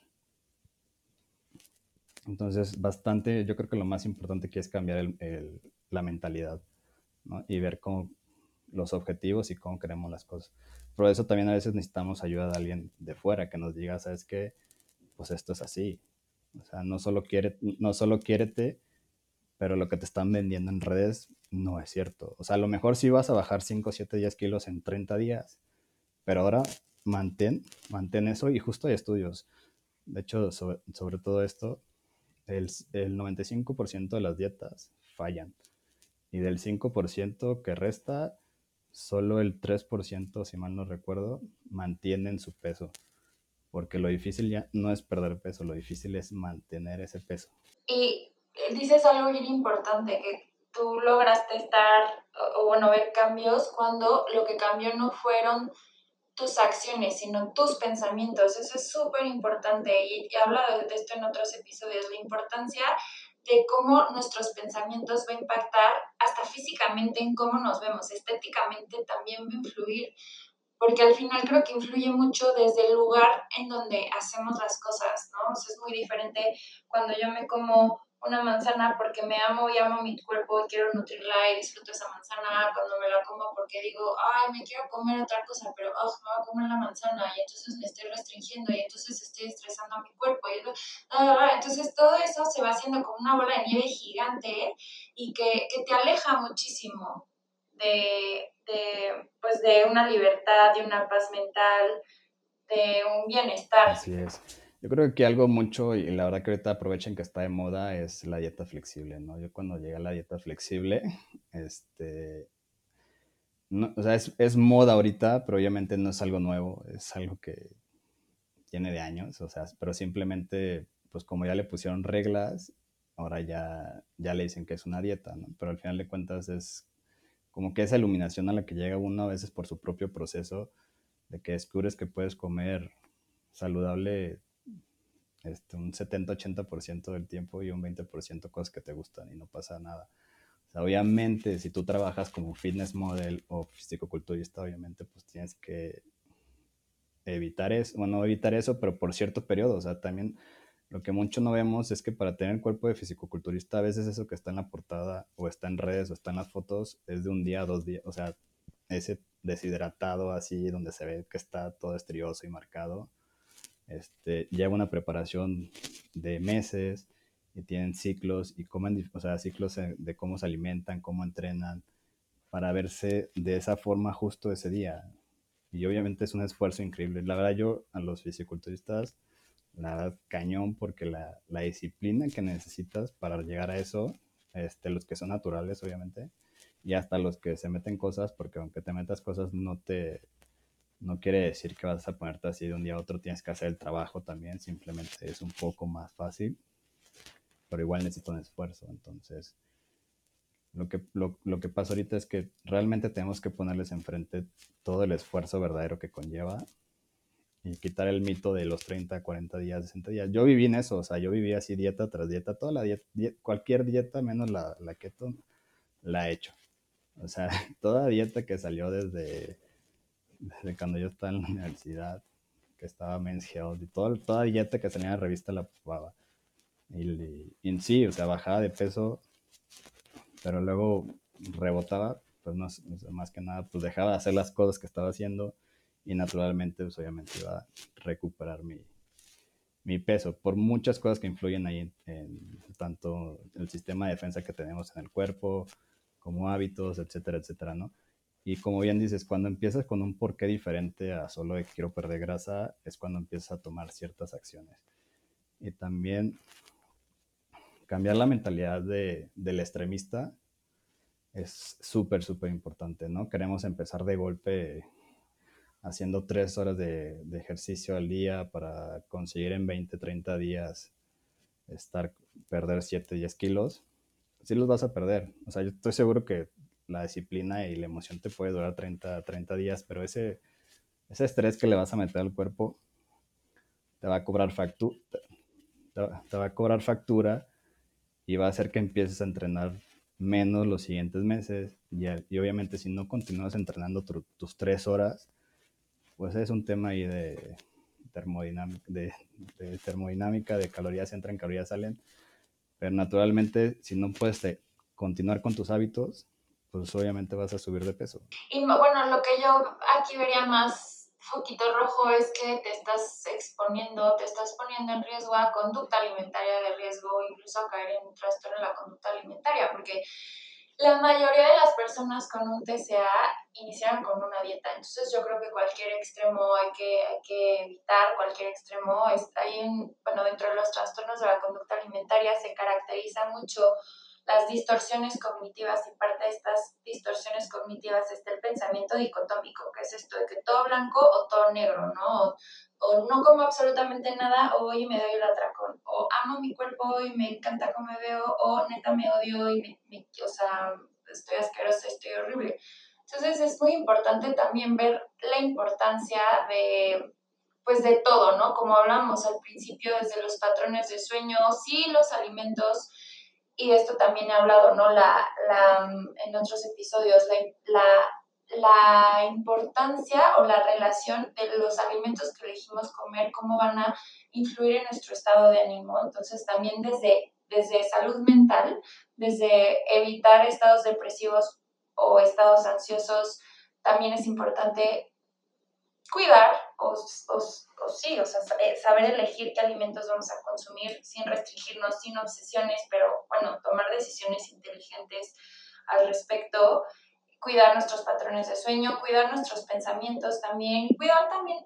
Entonces, bastante, yo creo que lo más importante aquí es cambiar el, el, la mentalidad ¿no? y ver cómo los objetivos y cómo queremos las cosas. Por eso también a veces necesitamos ayuda de alguien de fuera que nos diga, sabes qué, pues esto es así. O sea, no solo, quiere, no solo quiérete, pero lo que te están vendiendo en redes no es cierto. O sea, a lo mejor sí vas a bajar 5, 7, 10 kilos en 30 días, pero ahora mantén, mantén eso y justo hay estudios. De hecho, sobre, sobre todo esto, el, el 95% de las dietas fallan. Y del 5% que resta, solo el 3%, si mal no recuerdo, mantienen su peso. Porque lo difícil ya no es perder peso, lo difícil es mantener ese peso. Y dices algo bien importante, que tú lograste estar, o bueno, ver cambios cuando lo que cambió no fueron tus acciones, sino tus pensamientos. Eso es súper importante y he hablado de esto en otros episodios, la importancia de cómo nuestros pensamientos va a impactar hasta físicamente en cómo nos vemos, estéticamente también va a influir, porque al final creo que influye mucho desde el lugar en donde hacemos las cosas, ¿no? Es muy diferente cuando yo me como una manzana porque me amo y amo mi cuerpo y quiero nutrirla y disfruto esa manzana cuando me la como porque digo, ay, me quiero comer otra cosa, pero oh, me voy a comer la manzana y entonces me estoy restringiendo y entonces estoy estresando a mi cuerpo. Y, entonces todo eso se va haciendo como una bola de nieve gigante y que, que te aleja muchísimo de, de, pues de una libertad, de una paz mental, de un bienestar. Así es. Yo creo que algo mucho, y la verdad que ahorita aprovechen que está de moda, es la dieta flexible, ¿no? Yo cuando llegué a la dieta flexible, este, no, o sea, es, es, moda ahorita, pero obviamente no es algo nuevo, es algo que tiene de años, o sea, pero simplemente, pues como ya le pusieron reglas, ahora ya, ya le dicen que es una dieta, ¿no? Pero al final de cuentas es como que esa iluminación a la que llega uno a veces por su propio proceso, de que descubres que puedes comer saludable este, un 70-80% del tiempo y un 20% cosas que te gustan y no pasa nada. Obviamente, si tú trabajas como fitness model o fisicoculturista, obviamente, pues tienes que evitar eso, bueno, evitar eso, pero por cierto periodo. O sea, también lo que mucho no vemos es que para tener cuerpo de fisicoculturista, a veces eso que está en la portada o está en redes o está en las fotos es de un día a dos días. O sea, ese deshidratado así, donde se ve que está todo estrioso y marcado este, lleva una preparación de meses y tienen ciclos y comen, o sea, ciclos de cómo se alimentan, cómo entrenan, para verse de esa forma justo ese día. Y obviamente es un esfuerzo increíble. La verdad, yo a los fisiculturistas, la verdad, cañón, porque la, la disciplina que necesitas para llegar a eso, este, los que son naturales, obviamente, y hasta los que se meten cosas, porque aunque te metas cosas, no te, no quiere decir que vas a ponerte así de un día a otro, tienes que hacer el trabajo también, simplemente es un poco más fácil, pero igual necesito un esfuerzo. Entonces, lo que, lo, lo que pasa ahorita es que realmente tenemos que ponerles enfrente todo el esfuerzo verdadero que conlleva y quitar el mito de los 30, 40 días, 60 días. Yo viví en eso, o sea, yo viví así dieta tras dieta, toda la dieta, cualquier dieta menos la, la keto, la he hecho. O sea, toda dieta que salió desde desde cuando yo estaba en la universidad, que estaba Men's y todo, toda dieta que tenía en la revista la probaba. Y, en sí, o sea, bajaba de peso, pero luego rebotaba, pues no, más que nada, pues dejaba de hacer las cosas que estaba haciendo y naturalmente, pues obviamente iba a recuperar mi, mi peso, por muchas cosas que influyen ahí en, en, tanto el sistema de defensa que tenemos en el cuerpo, como hábitos, etcétera, etcétera, ¿no? Y como bien dices, cuando empiezas con un porqué diferente a solo de quiero perder grasa, es cuando empiezas a tomar ciertas acciones. y también cambiar la mentalidad de, del extremista es súper, súper importante, ¿no? Queremos empezar de golpe haciendo tres horas de, de, ejercicio al día para conseguir en 20, 30 días estar, perder 7, 10 kilos. Sí los vas a perder. O sea, yo estoy seguro que la disciplina y la emoción te puede durar 30, 30 días, pero ese, ese estrés que le vas a meter al cuerpo te va a cobrar factura, te, va a cobrar factura y va a hacer que empieces a entrenar menos los siguientes meses. Y, obviamente si no continúas entrenando tu, tus tres horas, pues es un tema ahí de termodinámica, de, de, termodinámica, de calorías entran, calorías salen, pero naturalmente si no puedes continuar con tus hábitos, pues obviamente vas a subir de peso. Y bueno, lo que yo aquí vería más foquito rojo es que te estás exponiendo, te estás poniendo en riesgo a conducta alimentaria de riesgo, incluso a caer en un trastorno de la conducta alimentaria, porque la mayoría de las personas con un TCA iniciaron con una dieta, entonces yo creo que cualquier extremo hay que, hay que evitar, cualquier extremo. Ahí en, bueno, dentro de los trastornos de la conducta alimentaria se caracteriza mucho las distorsiones cognitivas y parte de estas distorsiones cognitivas está el pensamiento dicotómico, que es esto de que todo blanco o todo negro, ¿no? O, o no como absolutamente nada o hoy me doy el atracón, o amo mi cuerpo y me encanta cómo me veo, o neta me odio y me, me, o sea, estoy asquerosa, estoy horrible. Entonces es muy importante también ver la importancia de pues de todo, ¿no? Como hablamos al principio, desde los patrones de sueño, sí, los alimentos, y esto también he hablado, ¿no? La, la, en otros episodios, la, la, la, importancia o la relación de los alimentos que elegimos comer, cómo van a influir en nuestro estado de ánimo. Entonces, también desde, desde salud mental, desde evitar estados depresivos o estados ansiosos, también es importante cuidar o, o, o, sí, o sea, saber elegir qué alimentos vamos a consumir sin restringirnos, sin obsesiones, pero bueno, tomar decisiones inteligentes al respecto, cuidar nuestros patrones de sueño, cuidar nuestros pensamientos también, cuidar también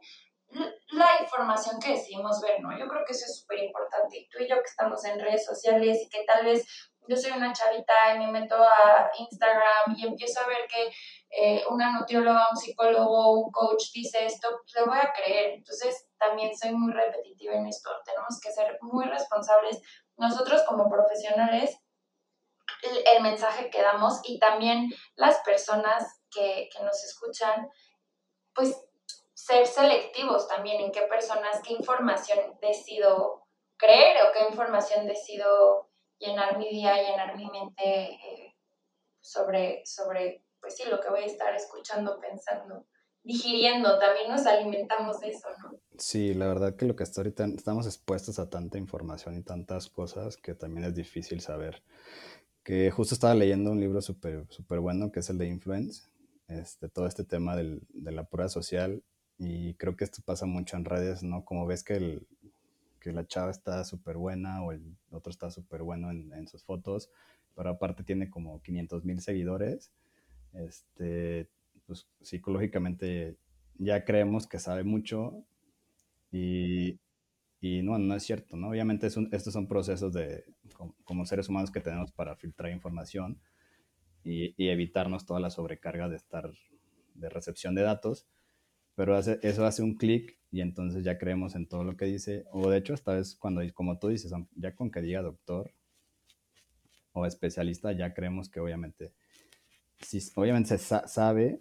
la información que decidimos ver, ¿no? Yo creo que eso es súper importante. Tú y yo que estamos en redes sociales y que tal vez yo soy una chavita y me meto a Instagram y empiezo a ver que eh, una nutrióloga, un psicólogo, un coach dice esto, pues le voy a creer. Entonces, también soy muy repetitiva en esto. Tenemos que ser muy responsables nosotros como profesionales el, mensaje que damos y también las personas que nos escuchan, pues ser selectivos también en qué personas, qué información decido creer o qué información decido llenar mi día, llenar mi mente eh, sobre, sobre, pues sí, lo que voy a estar escuchando, pensando, digiriendo, también nos alimentamos de eso, ¿no? Sí, la verdad que lo que hasta ahorita estamos expuestos a tanta información y tantas cosas que también es difícil saber. Que justo estaba leyendo un libro súper super bueno que es el de Influence, este, todo este tema del, de la prueba social y creo que esto pasa mucho en redes, ¿no? Como ves que el, que la chava está súper buena o el otro está súper bueno en, en, sus fotos, pero aparte tiene como 500 mil seguidores, este, pues psicológicamente ya creemos que sabe mucho y, y no, no es cierto, ¿no? Obviamente es un, estos son procesos de, como, como, seres humanos que tenemos para filtrar información y, y evitarnos toda la sobrecarga de estar, de recepción de datos, pero eso hace un clic y entonces ya creemos en todo lo que dice, o de hecho esta vez cuando, como tú dices, ya con que diga doctor o especialista, ya creemos que obviamente, sí, obviamente se sabe,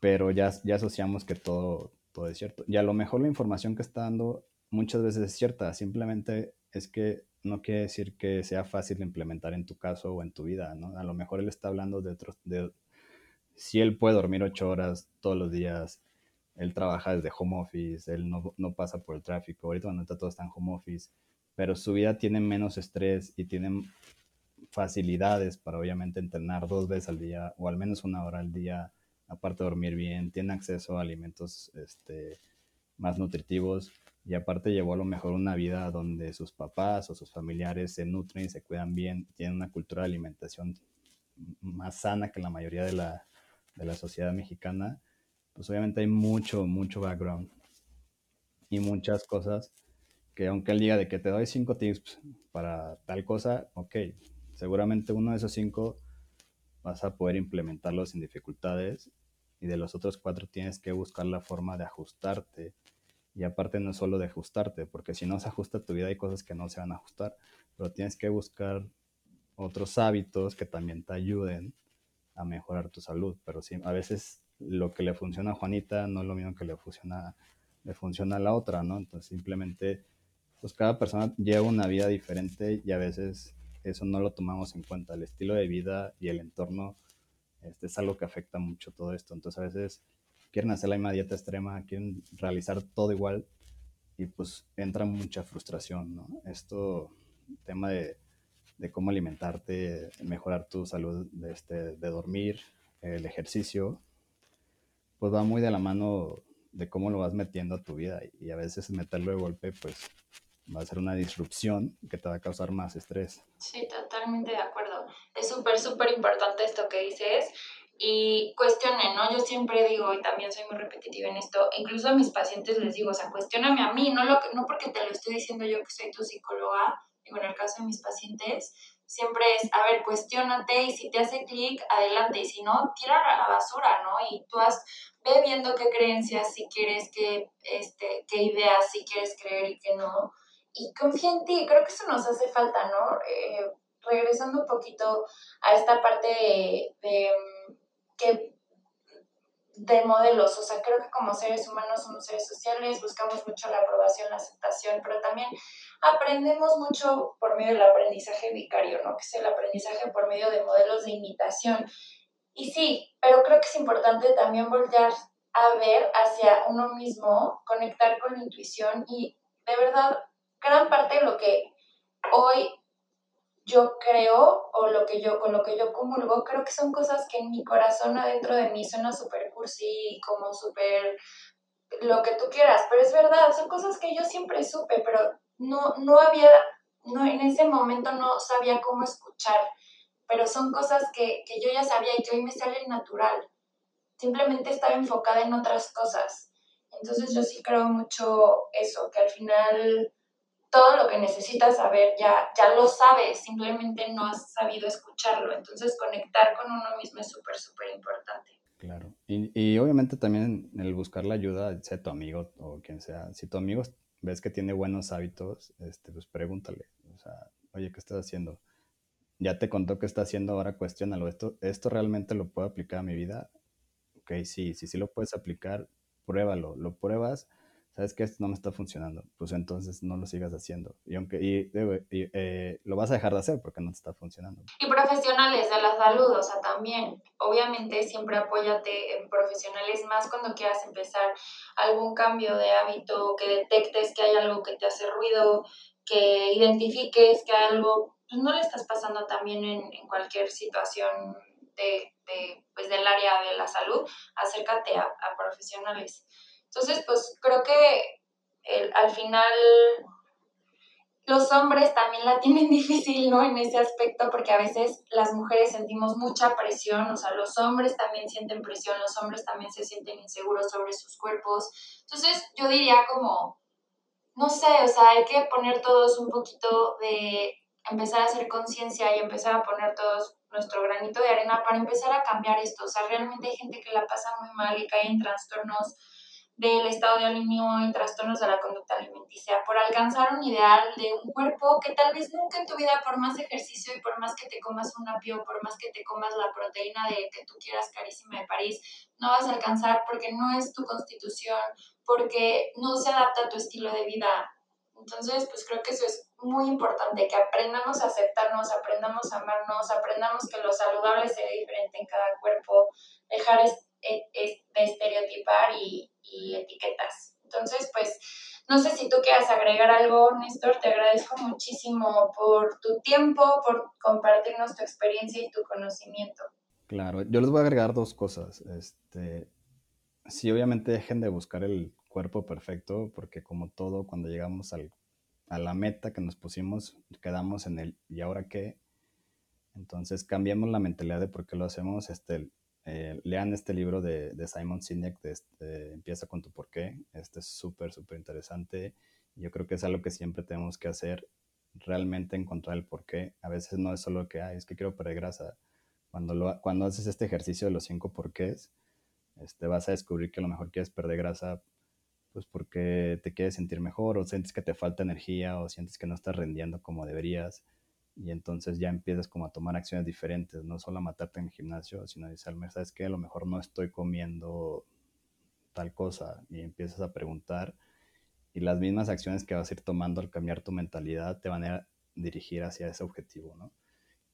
pero ya, ya asociamos que todo, todo es cierto. Y a lo mejor la información que está dando muchas veces es cierta, simplemente es que no quiere decir que sea fácil implementar en tu caso o en tu vida, ¿no? A lo mejor él está hablando de otros, de, si él puede dormir ocho horas todos los días, él trabaja desde home office, él no, no pasa por el tráfico, ahorita cuando está todo está en home office, pero su vida tiene menos estrés y tiene facilidades para obviamente entrenar dos veces al día o al menos una hora al día, aparte de dormir bien, tiene acceso a alimentos este, más nutritivos y aparte llevó a lo mejor una vida donde sus papás o sus familiares se nutren y se cuidan bien, tienen una cultura de alimentación más sana que la mayoría de la, de la sociedad mexicana, pues obviamente hay mucho, mucho background y muchas cosas que aunque él diga de que te doy cinco tips para tal cosa, ok, seguramente uno de esos cinco vas a poder implementarlos sin dificultades y de los otros cuatro tienes que buscar la forma de ajustarte. Y aparte no solo de ajustarte, porque si no se ajusta tu vida hay cosas que no se van a ajustar, pero tienes que buscar otros hábitos que también te ayuden a mejorar tu salud. Pero sí, a veces lo que le funciona a Juanita no es lo mismo que le funciona, le funciona a la otra, ¿no? Entonces simplemente, pues cada persona lleva una vida diferente y a veces eso no lo tomamos en cuenta. El estilo de vida y el entorno este, es algo que afecta mucho todo esto. Entonces a veces quieren hacer la misma dieta extrema, quieren realizar todo igual y pues entra mucha frustración, ¿no? Esto, tema de, de cómo alimentarte, mejorar tu salud, de, este, de dormir, el ejercicio, pues va muy de la mano de cómo lo vas metiendo a tu vida y a veces meterlo de golpe pues va a ser una disrupción que te va a causar más estrés. Sí, totalmente de acuerdo. Es súper, súper importante esto que dices y cuestionen, ¿no? Yo siempre digo, y también soy muy repetitiva en esto, incluso a mis pacientes les digo, o sea, cuestioname a mí, no, lo, no porque te lo estoy diciendo yo que soy tu psicóloga, digo, en el caso de mis pacientes, siempre es, a ver, cuestionate y si te hace clic, adelante, y si no, tírala a la basura, ¿no? Y tú has, ve viendo qué creencias, si quieres, qué, este, qué ideas, si quieres creer y qué no, y confía en ti, creo que eso nos hace falta, ¿no? Eh, regresando un poquito a esta parte de, de, que de modelos, o sea, creo que como seres humanos somos seres sociales, buscamos mucho la aprobación, la aceptación, pero también aprendemos mucho por medio del aprendizaje vicario, ¿no? Que es el aprendizaje por medio de modelos de imitación. Y sí, pero creo que es importante también voltear a ver hacia uno mismo, conectar con la intuición y de verdad gran parte de lo que hoy yo creo o lo que yo con lo que yo comulgo, creo que son cosas que en mi corazón adentro de mí suena súper cursi, como súper lo que tú quieras, pero es verdad, son cosas que yo siempre supe, pero no, no había, no, en ese momento no sabía cómo escuchar, pero son cosas que, que yo ya sabía y que hoy me salen natural. Simplemente estaba enfocada en otras cosas. Entonces yo sí creo mucho eso, que al final todo lo que necesitas saber ya, ya lo sabes, simplemente no has sabido escucharlo. Entonces conectar con uno mismo es súper, súper importante. Claro. Y, y, obviamente también el buscar la ayuda, sea tu amigo o quien sea. Si tu amigo ves que tiene buenos hábitos, este, pues pregúntale. O sea, oye, ¿qué estás haciendo? Ya te contó qué está haciendo, ahora cuestiónalo. ¿Esto, ¿Esto realmente lo puedo aplicar a mi vida? Ok, sí, sí, sí lo puedes aplicar, pruébalo. Lo pruebas sabes que esto no me está funcionando, pues entonces no lo sigas haciendo. Y aunque y, eh, lo vas a dejar de hacer porque no te está funcionando. Y profesionales de la salud, o sea, también, obviamente siempre apóyate en profesionales más cuando quieras empezar algún cambio de hábito, que detectes que hay algo que te hace ruido, que identifiques que hay algo, pues no le estás pasando también en, en cualquier situación de, de, pues, del área de la salud, acércate a, a profesionales. Entonces, pues creo que el, al final los hombres también la tienen difícil, ¿no? En ese aspecto, porque a veces las mujeres sentimos mucha presión, o sea, los hombres también sienten presión, los hombres también se sienten inseguros sobre sus cuerpos. Entonces, yo diría como, no sé, o sea, hay que poner todos un poquito de empezar a hacer conciencia y empezar a poner todos nuestro granito de arena para empezar a cambiar esto. O sea, realmente hay gente que la pasa muy mal y cae en trastornos del estado de ánimo y trastornos de la conducta alimenticia, por alcanzar un ideal de un cuerpo que tal vez nunca en tu vida, por más ejercicio y por más que te comas un apio, por más que te comas la proteína de que tú quieras carísima de París, no vas a alcanzar porque no es tu constitución, porque no se adapta a tu estilo de vida. Entonces, pues creo que eso es muy importante, que aprendamos a aceptarnos, aprendamos a amarnos, aprendamos que lo saludable se ve diferente en cada cuerpo, dejar de estereotipar y, y etiquetas. Entonces, pues, no sé si tú quieras agregar algo, Néstor, te agradezco muchísimo por tu tiempo, por compartirnos tu experiencia y tu conocimiento. Claro, yo les voy a agregar dos cosas. Este, sí, obviamente dejen de buscar el cuerpo perfecto, porque como todo, cuando llegamos al, a la meta que nos pusimos, quedamos en el ¿y ahora qué? Entonces cambiamos la mentalidad de por qué lo hacemos. Este, eh, lean este libro de, Simon Sinek, este, Empieza con tu porqué. Este es súper, súper interesante. Yo creo que es algo que siempre tenemos que hacer, realmente encontrar el por qué. A veces no es solo que, ay, es que quiero perder grasa. Cuando, lo, cuando haces este ejercicio de los cinco porqués, este, vas a descubrir que a lo mejor quieres perder grasa pues porque te quieres sentir mejor o sientes que te falta energía o sientes que no estás rendiendo como deberías y entonces ya empiezas como a tomar acciones diferentes, no solo a matarte en el gimnasio, sino a decir, ¿sabes qué? A lo mejor no estoy comiendo tal cosa y empiezas a preguntar y las mismas acciones que vas a ir tomando al cambiar tu mentalidad te van a dirigir hacia ese objetivo, ¿no?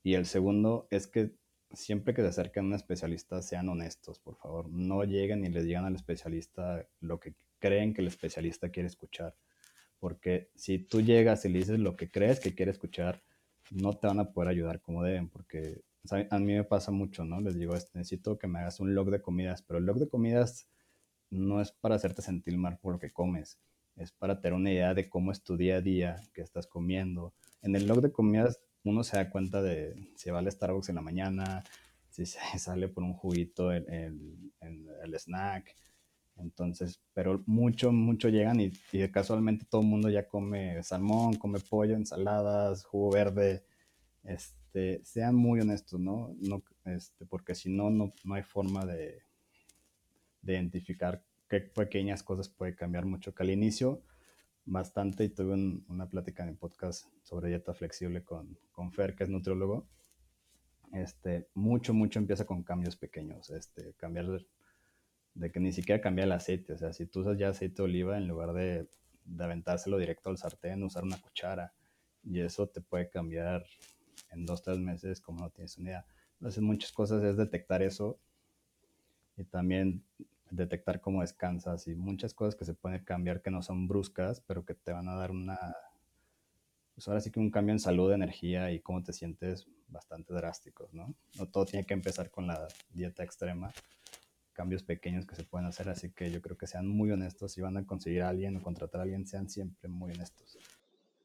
Y el segundo es que siempre que se acerquen a un especialista sean honestos, por favor. No lleguen y le digan al especialista lo que creen que el especialista quiere escuchar. Porque si tú llegas y le dices lo que crees que quiere escuchar, no te van a poder ayudar como deben. Porque a mí me pasa mucho, ¿no? Les digo, este, necesito que me hagas un log de comidas, pero el log de comidas no es para hacerte sentir mal por lo que comes, es para tener una idea de cómo es tu día a día, qué estás comiendo. En el log de comidas uno se da cuenta de si va al Starbucks en la mañana, si se sale por un juguito en, el snack. Entonces, pero mucho, mucho llegan y, casualmente todo el mundo ya come salmón, come pollo, ensaladas, jugo verde. Este, sean muy honestos, ¿no? no este, porque si no, no, hay forma de, de identificar qué pequeñas cosas puede cambiar mucho. Que al inicio bastante y tuve una plática en el podcast sobre dieta flexible con, con Fer, que es nutriólogo. Este, mucho, mucho empieza con cambios pequeños. Este, cambiar de, que ni siquiera cambia el aceite. O sea, si tú usas ya aceite de oliva, en lugar de, de aventárselo directo al sartén, usar una cuchara. Y eso te puede cambiar en dos, tres meses, como no tienes una idea. Entonces, muchas cosas es detectar eso y también detectar cómo descansas y muchas cosas que se pueden cambiar que no son bruscas, pero que te van a dar una, pues ahora sí que un cambio en salud, energía y cómo te sientes bastante drásticos, ¿no? No todo tiene que empezar con la dieta extrema, cambios pequeños que se pueden hacer, así que yo creo que sean muy honestos, si van a conseguir a alguien o contratar a alguien, sean siempre muy honestos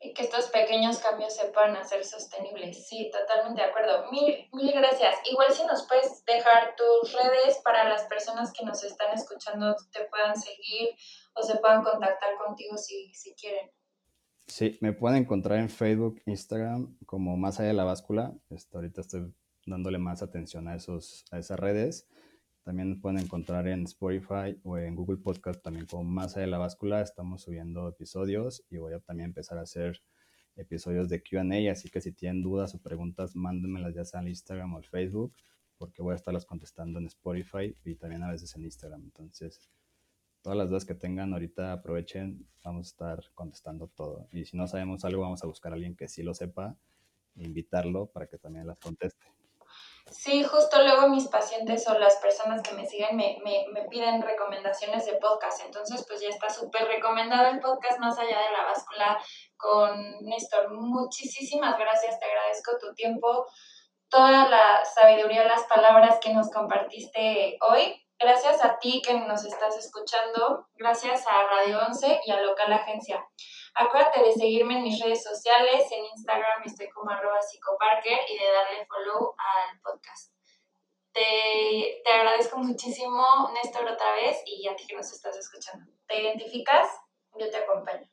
y que estos pequeños cambios se puedan hacer sostenibles. Sí, totalmente de acuerdo. Mil, mil gracias. Igual si nos puedes dejar tus redes para las personas que nos están escuchando te puedan seguir o se puedan contactar contigo si, si quieren. Sí, me pueden encontrar en Facebook, Instagram como Más allá de la báscula. Este, ahorita estoy dándole más atención a, esos, a esas redes. También pueden encontrar en Spotify o en Google Podcast también como Más de la báscula. Estamos subiendo episodios y voy a también empezar a hacer episodios de QA. Así que si tienen dudas o preguntas, mándenmelas ya sea en Instagram o en Facebook, porque voy a estarlas contestando en Spotify y también a veces en Instagram. Entonces, todas las dudas que tengan ahorita aprovechen, vamos a estar contestando todo. Y si no sabemos algo, vamos a buscar a alguien que sí lo sepa e invitarlo para que también las conteste. Sí, justo luego mis pacientes o las personas que me siguen me, me, me piden recomendaciones de podcast. Entonces, pues ya está súper recomendado el podcast Más allá de la báscula con Néstor. Muchísimas gracias, te agradezco tu tiempo, toda la sabiduría, las palabras que nos compartiste hoy. Gracias a ti que nos estás escuchando, gracias a Radio 11 y a Local Agencia. Acuérdate de seguirme en mis redes sociales, en Instagram estoy como arroba psicoparker y de darle follow al podcast. Te, te agradezco muchísimo, Néstor, otra vez y a ti que nos estás escuchando. ¿Te identificas? Yo te acompaño.